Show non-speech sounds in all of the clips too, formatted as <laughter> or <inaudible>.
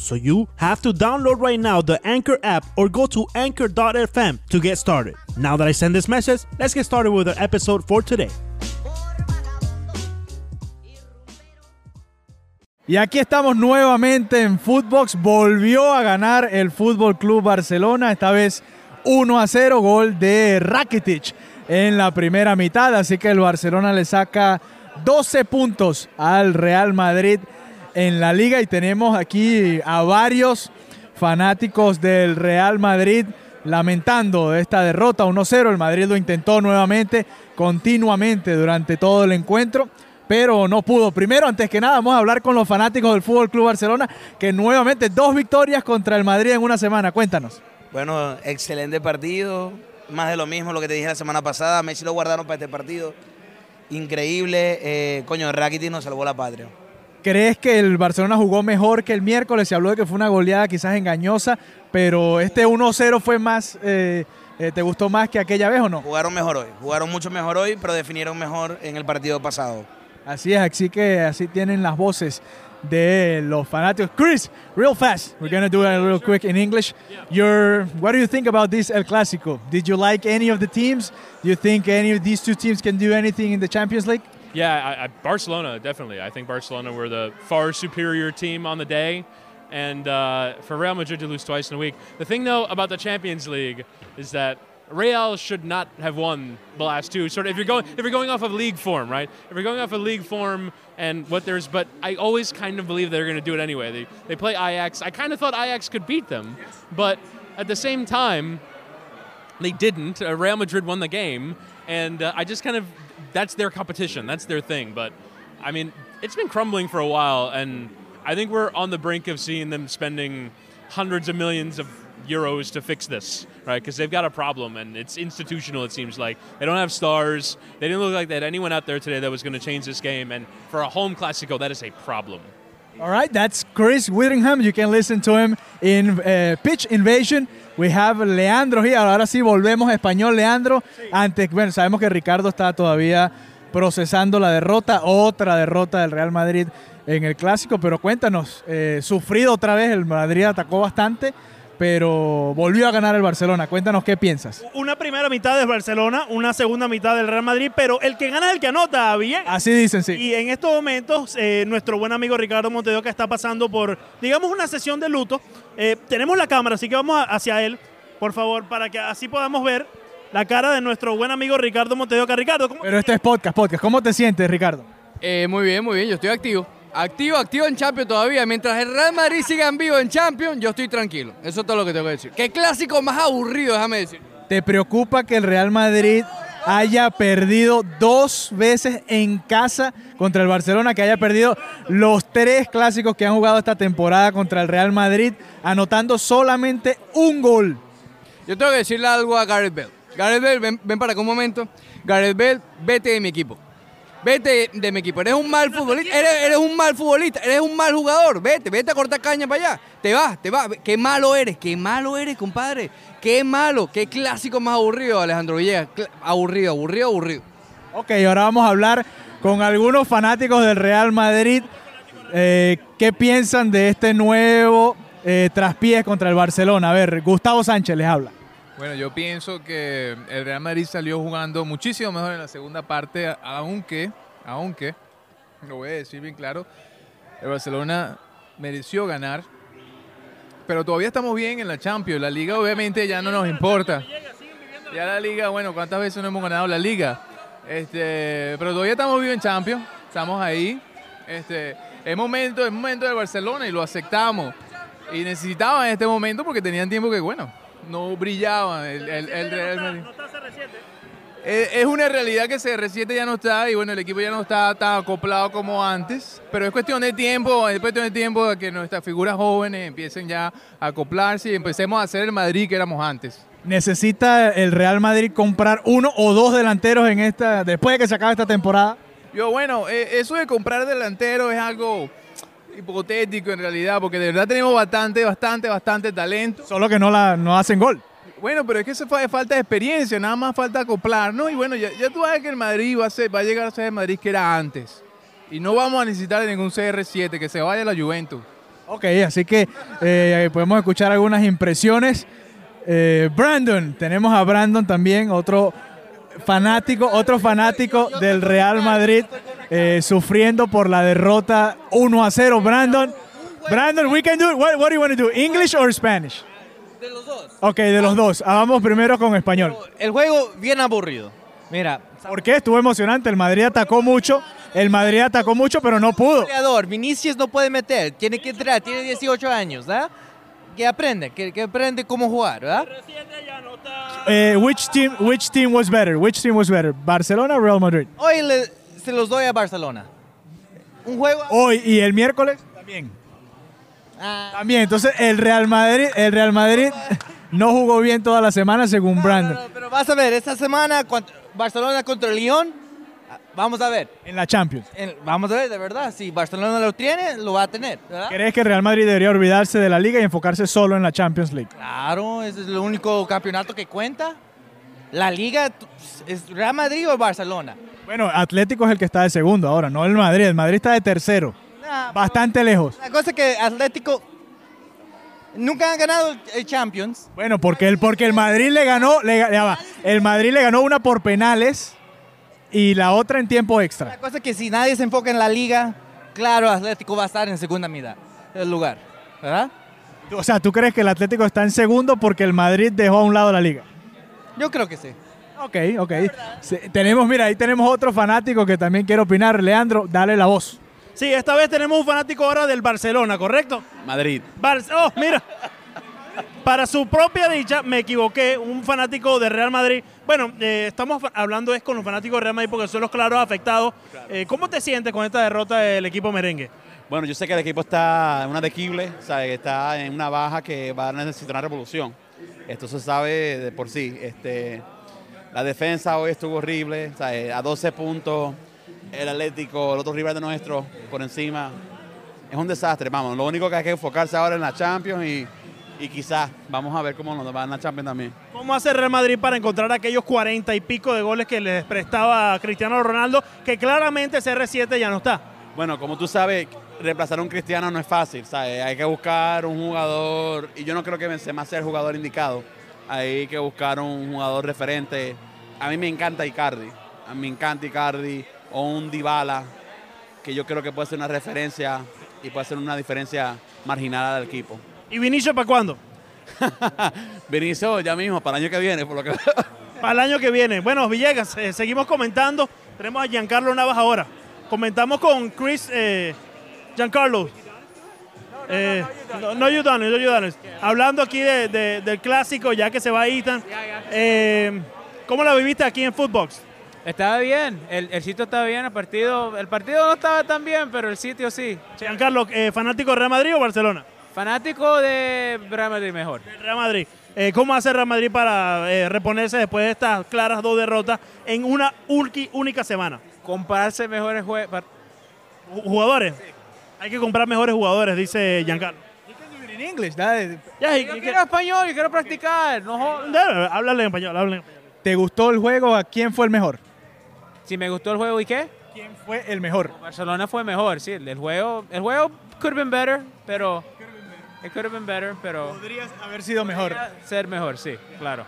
So you have to download right now the Anchor app or go to anchor.fm to get started. Now that I send this message, let's get started with our episode for today. Y aquí estamos nuevamente en Footbox. Volvió a ganar el Fútbol Club Barcelona, esta vez 1 a 0, gol de Rakitic en la primera mitad. Así que el Barcelona le saca 12 puntos al Real Madrid en la liga y tenemos aquí a varios fanáticos del Real Madrid lamentando esta derrota 1-0. El Madrid lo intentó nuevamente, continuamente durante todo el encuentro, pero no pudo. Primero, antes que nada, vamos a hablar con los fanáticos del Fútbol Club Barcelona, que nuevamente dos victorias contra el Madrid en una semana. Cuéntanos. Bueno, excelente partido. Más de lo mismo, lo que te dije la semana pasada. Messi lo guardaron para este partido. Increíble. Eh, coño, Rakitic nos salvó la patria. ¿Crees que el Barcelona jugó mejor que el miércoles? Se habló de que fue una goleada quizás engañosa, pero este 1-0 fue más, eh, eh, ¿te gustó más que aquella vez o no? Jugaron mejor hoy, jugaron mucho mejor hoy, pero definieron mejor en el partido pasado. Así es, así que así tienen las voces de los fanáticos. Chris, real fast, we're gonna do it a little quick in English. Your, what do you think about this El Clásico? Did you like any of the teams? Do you think any of these two teams can do anything in the Champions League? Yeah, I, I, Barcelona definitely. I think Barcelona were the far superior team on the day, and uh, for Real Madrid to lose twice in a week. The thing though about the Champions League is that Real should not have won the last two. Sort of if you're going if you're going off of league form, right? If you're going off of league form and what there's, but I always kind of believe they're going to do it anyway. They they play Ajax. I kind of thought Ajax could beat them, but at the same time, they didn't. Uh, Real Madrid won the game, and uh, I just kind of that's their competition. That's their thing. But I mean, it's been crumbling for a while, and I think we're on the brink of seeing them spending hundreds of millions of euros to fix this, right? Because they've got a problem, and it's institutional. It seems like they don't have stars. They didn't look like they had anyone out there today that was going to change this game. And for a home Classico, that is a problem. All right, that's Chris Whittingham. You can listen to him in uh, Pitch Invasion. We have Leandro here. Ahora sí volvemos a español, Leandro. Antes, bueno, sabemos que Ricardo está todavía procesando la derrota, otra derrota del Real Madrid en el clásico, pero cuéntanos, eh, sufrido otra vez, el Madrid atacó bastante, pero volvió a ganar el Barcelona. Cuéntanos qué piensas. Una primera mitad del Barcelona, una segunda mitad del Real Madrid, pero el que gana es el que anota, bien. Así dicen, sí. Y en estos momentos, eh, nuestro buen amigo Ricardo Montedo, que está pasando por, digamos, una sesión de luto, eh, tenemos la cámara, así que vamos a- hacia él, por favor, para que así podamos ver la cara de nuestro buen amigo Ricardo Montedo. Ricardo, ¿cómo Pero este es podcast, podcast. ¿Cómo te sientes, Ricardo? Eh, muy bien, muy bien, yo estoy activo. Activo, activo en Champions todavía. Mientras el Real Madrid siga en vivo en Champions, yo estoy tranquilo. Eso es todo lo que tengo que decir. Qué clásico más aburrido, déjame decir. ¿Te preocupa que el Real Madrid haya perdido dos veces en casa contra el Barcelona, que haya perdido los tres clásicos que han jugado esta temporada contra el Real Madrid, anotando solamente un gol? Yo tengo que decirle algo a Gareth Bale. Gareth Bale, ven, ven para acá un momento. Gareth Bale, vete de mi equipo. Vete de mi equipo. Eres un mal futbolista. Eres, un mal futbolista. Eres un mal jugador. Vete, vete a cortar caña para allá. Te vas, te vas. Qué malo eres. Qué malo eres, compadre. Qué malo. Qué clásico más aburrido, Alejandro Villegas. Aburrido, aburrido, aburrido. Ok, ahora vamos a hablar con algunos fanáticos del Real Madrid. Eh, ¿Qué piensan de este nuevo eh, traspiés contra el Barcelona? A ver, Gustavo Sánchez les habla. Bueno, yo pienso que el Real Madrid salió jugando muchísimo mejor en la segunda parte, aunque, aunque, lo voy a decir bien claro, el Barcelona mereció ganar, pero todavía estamos bien en la Champions. La Liga obviamente ya no nos importa. Ya la Liga, bueno, ¿cuántas veces no hemos ganado la Liga? Este, pero todavía estamos vivos en Champions, estamos ahí. Este, es momento, es momento del Barcelona y lo aceptamos. Y necesitaban este momento porque tenían tiempo que, bueno, no brillaban el, el- el Real Madrid. Eh, Es una realidad que CR7 ya no está y bueno, el equipo ya no está tan acoplado como antes, pero es cuestión de tiempo, es cuestión de tiempo de que nuestras figuras jóvenes empiecen ya a acoplarse y empecemos a hacer el Madrid que éramos antes. ¿Necesita el Real Madrid comprar uno o dos delanteros en esta después de que se acabe esta temporada? Yo, bueno, eh, eso de comprar delantero es algo hipotético en realidad, porque de verdad tenemos bastante, bastante, bastante talento. Solo que no, la, no hacen gol. Bueno, pero es que eso fue falta de experiencia, nada más falta acoplar, ¿no? Y bueno, ya, ya tú sabes que el Madrid va a, ser, va a llegar a ser el Madrid que era antes. Y no vamos a necesitar de ningún CR7, que se vaya a la Juventus. Ok, así que eh, podemos escuchar algunas impresiones. Eh, Brandon, tenemos a Brandon también, otro fanático, otro fanático del Real Madrid, eh, sufriendo por la derrota 1 a 0. Brandon, Brandon, we can do it. What, what do you want to do? English or Spanish? De los dos. Ok, de los dos. Ah, Vamos primero con español. El juego bien aburrido. Mira, ¿Por qué? Estuvo emocionante. El Madrid atacó mucho. El Madrid atacó mucho, pero no pudo. goleador, Vinicius no puede meter, tiene que entrar, tiene 18 años, ¿verdad? Que aprende, que, que aprende cómo jugar, ¿verdad? Eh, which team? Which team was better? Which team was better? Barcelona o Real Madrid? Hoy le- se los doy a Barcelona. Un juego... Hoy y el miércoles también. Ah, También. Entonces el Real Madrid, el Real Madrid no jugó bien toda la semana según no, Brandon no, no, pero vas a ver, esta semana Barcelona contra Lyon, ah, vamos a ver. en la Champions. En- vamos a ver, de verdad, si Barcelona lo tiene, lo va a tener, ¿verdad? ¿Crees que Real Madrid debería olvidarse de la liga y enfocarse solo en la Champions League? Claro, ese es el único campeonato que cuenta. La liga es Real Madrid o Barcelona. Bueno, Atlético es el que está de segundo ahora, no el Madrid. El Madrid está de tercero, Nah, bastante lejos. La cosa es que Atlético nunca han ganado el- el Champions. Bueno, porque el, porque el Madrid le ganó, le, ga- ya va. el Madrid le ganó una por penales y la otra en tiempo extra. La cosa es que si nadie se enfoca en la liga, claro, Atlético va a estar en segunda mitad del lugar, ¿verdad? O sea, ¿tú crees que el Atlético está en segundo porque el Madrid dejó a un lado la liga? Yo creo que sí. Ok, ok. Sí, tenemos, mira, ahí tenemos otro fanático que también quiere opinar. Leandro, dale la voz. Sí, esta vez tenemos un fanático ahora del Barcelona, ¿correcto? Madrid. Bar- oh, mira. Para su propia dicha, me equivoqué, un fanático de Real Madrid. Bueno, eh, estamos hablando es con los fanáticos de Real Madrid porque son los claros afectados. Eh, ¿Cómo te sientes con esta derrota del equipo merengue? Bueno, yo sé que el equipo está en una dequible, o sea, que está en una baja que va a necesitar una revolución. Esto se sabe de por sí. Este, la defensa hoy estuvo horrible, o sea, eh, a 12 puntos, el Atlético, el otro rival de nuestro, por encima. Es un desastre, vamos. Lo único que hay que enfocarse ahora en la Champions y, y quizás vamos a ver cómo nos va en la Champions también. ¿Cómo hace Real Madrid para encontrar aquellos 40 y pico de goles que les prestaba Cristiano Ronaldo, que claramente CR7 ya no está? Bueno, como tú sabes, reemplazar a un cristiano no es fácil, ¿sabes? Hay que buscar un jugador, y yo no creo que Benzema sea el jugador indicado. Hay que buscar un jugador referente. A mí me encanta Icardi, a mí me encanta Icardi, o un Dybala, que yo creo que puede ser una referencia y puede ser una diferencia marginal del equipo. ¿Y Vinicio para cuándo? <laughs> Benicio ya mismo, para el año que viene, por lo que Para el año que viene. Bueno, Villegas, eh, seguimos comentando. Tenemos a Giancarlo Navas ahora. Comentamos con Chris eh, Giancarlo. Eh, no, no it, no it. Hablando aquí de- de- del clásico, ya que se va Ethan. Eh, ¿Cómo la viviste aquí en Footbox? Estaba bien, el, el sitio estaba bien, el partido, el partido no estaba tan bien, pero el sitio sí. Giancarlo, eh, ¿fanático de Real Madrid o Barcelona? Fanático de Real Madrid mejor. Real Madrid. Eh, ¿Cómo hace Real Madrid para eh, reponerse después de estas claras dos derrotas en una única semana? Compararse mejores Jugadores. Hay que comprar mejores jugadores, dice Giancarlo. En inglés, dale. Ya, y- Yo quiero español, yo quiero practicar. No jodas. Dale, Háblale en español, háblale en español. ¿Te gustó el juego? ¿A quién fue el mejor? Si me gustó el juego y qué? ¿Quién fue el mejor? Barcelona fue mejor, sí. El juego, el juego could have been better, pero it could have been better, pero Podrías haber sido mejor. podría ser mejor, sí, claro.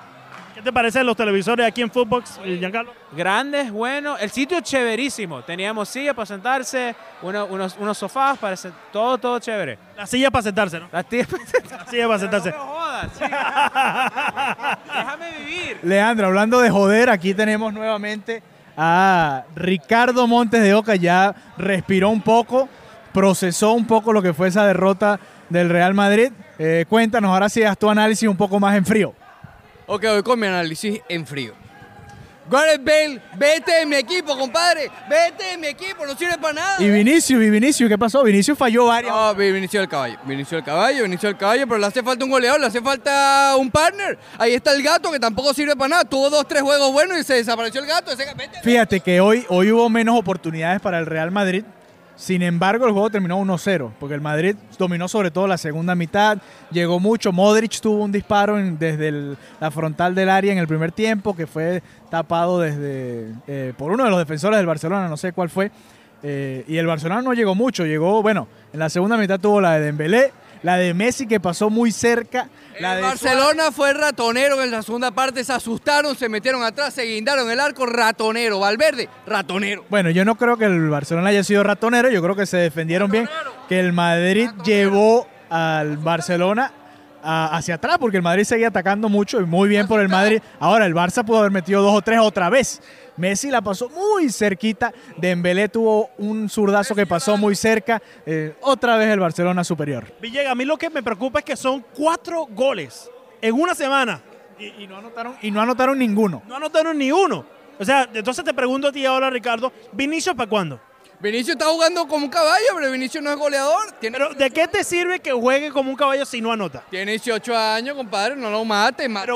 ¿Qué te parecen los televisores aquí en Footbox, eh, Giancarlo? Grandes, bueno, el sitio es chéverísimo. Teníamos sillas para sentarse, uno- unos, unos sofás para todo, todo chévere. La silla para sentarse, ¿no? Las <laughs> tías La silla para sentarse. No me jodas. <laughs> Déjame vivir. Leandro, hablando de joder, aquí tenemos nuevamente a Ricardo Montes de Oca. Ya respiró un poco, procesó un poco lo que fue esa derrota del Real Madrid. Eh, cuéntanos, ahora sí haz tu análisis un poco más en frío. Ok, voy con mi análisis en frío. Gareth Bale, vete de mi equipo, compadre. Vete de mi equipo, no sirve para nada. Y Vinicius, y Vinicius, ¿qué pasó? Vinicius falló varias. No, vi- Vinicio del caballo, Vinicio del caballo, Vinicio del caballo, pero le hace falta un goleador, le hace falta un partner. Ahí está el gato que tampoco sirve para nada. Tuvo dos, tres juegos buenos y se desapareció el gato. Ese, vete. Fíjate que hoy, hoy hubo menos oportunidades para el Real Madrid. Sin embargo, el juego terminó 1-0, porque el Madrid dominó sobre todo la segunda mitad, llegó mucho. Modric tuvo un disparo en- desde la frontal del área en el primer tiempo, que fue tapado desde eh, por uno de los defensores del Barcelona, no sé cuál fue. Eh, y el Barcelona no llegó mucho, llegó, bueno, en la segunda mitad tuvo la de Dembélé, la de Messi que pasó muy cerca, la de Barcelona fue ratonero en la segunda parte, se asustaron, se metieron atrás, se guindaron el arco, ratonero. Valverde, ratonero. Bueno, yo no creo que el Barcelona haya sido ratonero, yo creo que se defendieron bien, que el Madrid llevó al Barcelona a- hacia atrás, porque el Madrid seguía atacando mucho y muy bien por el Madrid. Ahora, el Barça pudo haber metido dos o tres otra vez. Messi la pasó muy cerquita, Dembélé tuvo un zurdazo que pasó muy cerca, eh, otra vez el Barcelona superior. Villegas, a mí lo que me preocupa es que son cuatro goles en una semana. Y, no anotaron, y no anotaron ninguno. No anotaron ni uno. O sea, entonces te pregunto a ti ahora, Ricardo, ¿Vinicius para cuándo? Vinicio está jugando como un caballo, pero Vinicio no es goleador. Tiene, Pero ¿de qué te sirve que juegue como un caballo si no anota? tiene 18 años, compadre, no lo mate. Mata,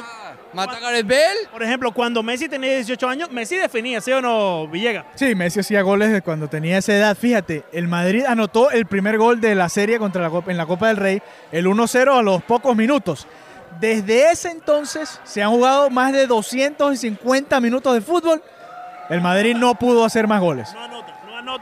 mata a Gareth Bale. Por ejemplo, cuando Messi tenía 18 años, Messi definía, ¿sí o no, Villegas? Sí, Messi hacía goles de cuando tenía esa edad. Fíjate, el Madrid anotó el primer gol de la serie contra la Copa, en la Copa del Rey, el 1-0 a los pocos minutos. Desde ese entonces se han jugado más de 250 minutos de fútbol. El Madrid no pudo hacer más goles. No no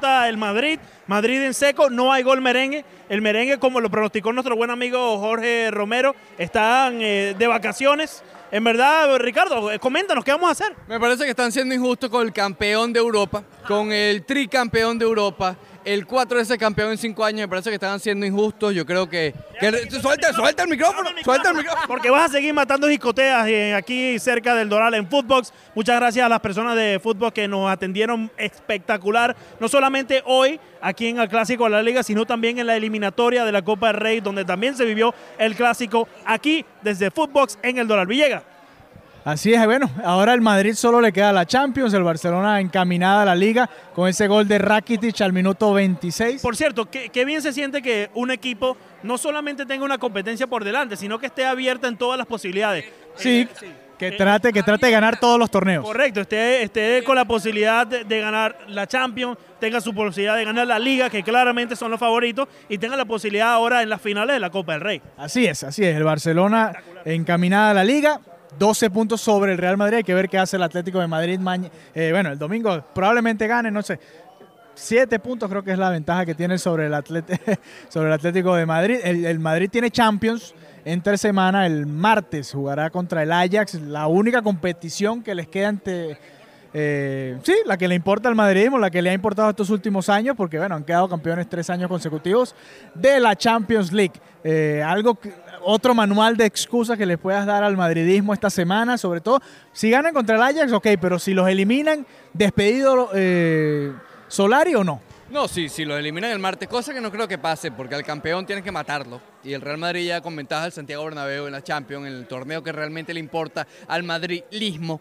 el Madrid. Madrid en seco, no hay gol merengue. El merengue, como lo pronosticó nuestro buen amigo Jorge Romero, están eh, de vacaciones. En verdad, Ricardo, eh, coméntanos, ¿qué vamos a hacer? Me parece que están siendo injustos con el campeón de Europa, con el tricampeón de Europa, el cuatro veces campeón en cinco años. Me parece que están siendo injustos. Yo creo que. que- suelta, suelta el micrófono, suelta el micrófono. Porque vas a seguir matando jicoteas eh, aquí cerca del Doral en Footbox. Muchas gracias a las personas de Footbox que nos atendieron espectacular. No solamente hoy aquí en el Clásico de la Liga, sino también en la eliminatoria de la Copa del Rey, donde también se vivió el Clásico aquí desde Footbox en el Doral. Villegas. Así es, bueno, ahora el Madrid solo le queda la Champions, el Barcelona encaminada a la Liga con ese gol de Rakitic al minuto 26. Por cierto, qué, qué bien se siente que un equipo no solamente tenga una competencia por delante, sino que esté abierta en todas las posibilidades. Sí, Eh, que trate, que trate de ganar todos los torneos. Correcto, esté, esté con la posibilidad de, de ganar la Champions, tenga su posibilidad de ganar la Liga, que claramente son los favoritos, y tenga la posibilidad ahora en las finales de la Copa del Rey. Así es, así es. El Barcelona encaminada a la Liga, 12 puntos sobre el Real Madrid. Hay que ver qué hace el Atlético de Madrid. eh, bueno, el domingo probablemente gane, no sé. Siete puntos creo que es la ventaja que tiene sobre el, <laughs> sobre el Atlético de Madrid. El, el Madrid tiene Champions entre semana. El martes jugará contra el Ajax. La única competición que les queda ante... eh, sí, la que le importa al madridismo, la que le ha importado estos últimos años, porque bueno, han quedado campeones tres años consecutivos de la Champions League. Eh, algo otro manual de excusas que le puedas dar al madridismo esta semana, sobre todo si ganan contra el Ajax, ok, pero si los eliminan, despedido eh, Solari o no. No, sí, sí, los eliminan el martes, cosa que no creo que pase, porque al campeón tienes que matarlo. Y el Real Madrid ya con ventaja al Santiago Bernabéu en la Champions, en el torneo que realmente le importa al madridismo.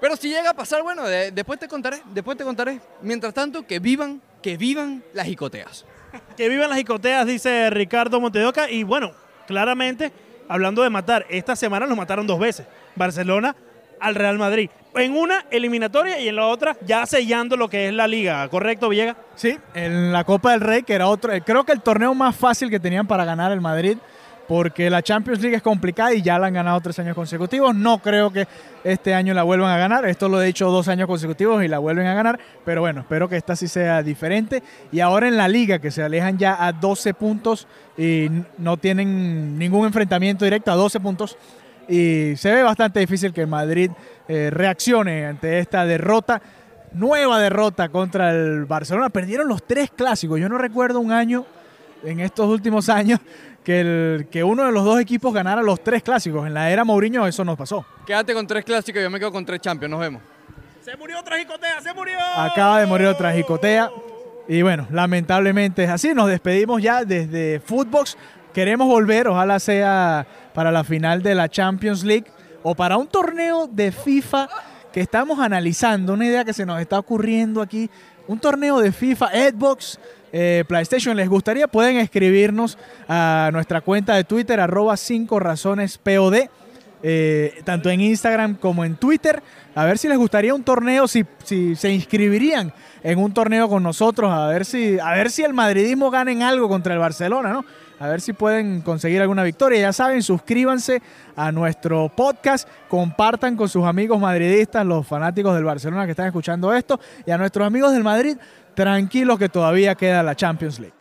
Pero si llega a pasar, bueno, de- después te contaré, después te contaré. Mientras tanto, que vivan, que vivan las jicoteas. Que vivan las jicoteas, dice Ricardo Montedoca. Y bueno, claramente, hablando de matar, esta semana los mataron dos veces. Barcelona al Real Madrid. En una eliminatoria y en la otra ya sellando lo que es la liga. ¿Correcto, Villegas? Sí, en la Copa del Rey, que era otro, creo que el torneo más fácil que tenían para ganar el Madrid, porque la Champions League es complicada y ya la han ganado tres años consecutivos. No creo que este año la vuelvan a ganar. Esto lo he dicho dos años consecutivos y la vuelven a ganar. Pero bueno, espero que esta sí sea diferente. Y ahora en la liga, que se alejan ya a 12 puntos y no tienen ningún enfrentamiento directo a 12 puntos. Y se ve bastante difícil que Madrid eh, reaccione ante esta derrota nueva derrota contra el Barcelona. Perdieron los tres clásicos. Yo no recuerdo un año en estos últimos años que, el, que uno de los dos equipos ganara los tres clásicos. En la era Mourinho eso nos pasó. Quédate con tres clásicos, yo me quedo con tres Champions, nos vemos. Se murió otra jicotea, se murió. Acaba de morir otra jicotea. Y bueno, lamentablemente es así. Nos despedimos ya desde Footbox. Queremos volver, ojalá sea para la final de la Champions League o para un torneo de FIFA que estamos analizando, una idea que se nos está ocurriendo aquí, un torneo de FIFA, Xbox, eh, PlayStation, ¿les gustaría? Pueden escribirnos a nuestra cuenta de Twitter, arroba 5 razones POD, eh, tanto en Instagram como en Twitter, a ver si les gustaría un torneo, si, si se inscribirían en un torneo con nosotros, a ver si, a ver si el madridismo gana en algo contra el Barcelona, ¿no? A ver si pueden conseguir alguna victoria. Ya saben, suscríbanse a nuestro podcast, compartan con sus amigos madridistas, los fanáticos del Barcelona que están escuchando esto, y a nuestros amigos del Madrid, tranquilos que todavía queda la Champions League.